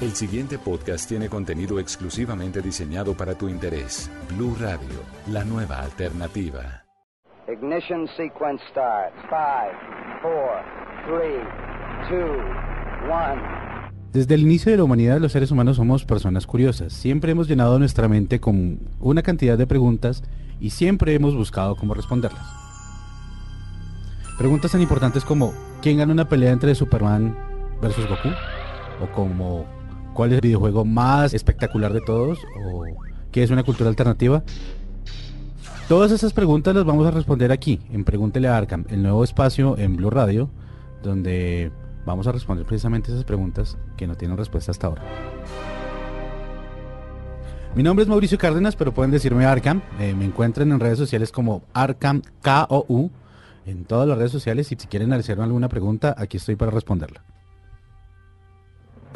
El siguiente podcast tiene contenido exclusivamente diseñado para tu interés. Blue Radio, la nueva alternativa. Ignition sequence start. 5, 4, 3, 2, 1. Desde el inicio de la humanidad los seres humanos somos personas curiosas. Siempre hemos llenado nuestra mente con una cantidad de preguntas y siempre hemos buscado cómo responderlas. Preguntas tan importantes como ¿quién gana una pelea entre Superman versus Goku? O como ¿cuál es el videojuego más espectacular de todos? O ¿qué es una cultura alternativa? Todas esas preguntas las vamos a responder aquí, en Pregúntele a Arkham, el nuevo espacio en Blue Radio, donde vamos a responder precisamente esas preguntas que no tienen respuesta hasta ahora. Mi nombre es Mauricio Cárdenas, pero pueden decirme Arkham. Eh, me encuentran en redes sociales como Arkham KOU en todas las redes sociales y si quieren hacer alguna pregunta, aquí estoy para responderla.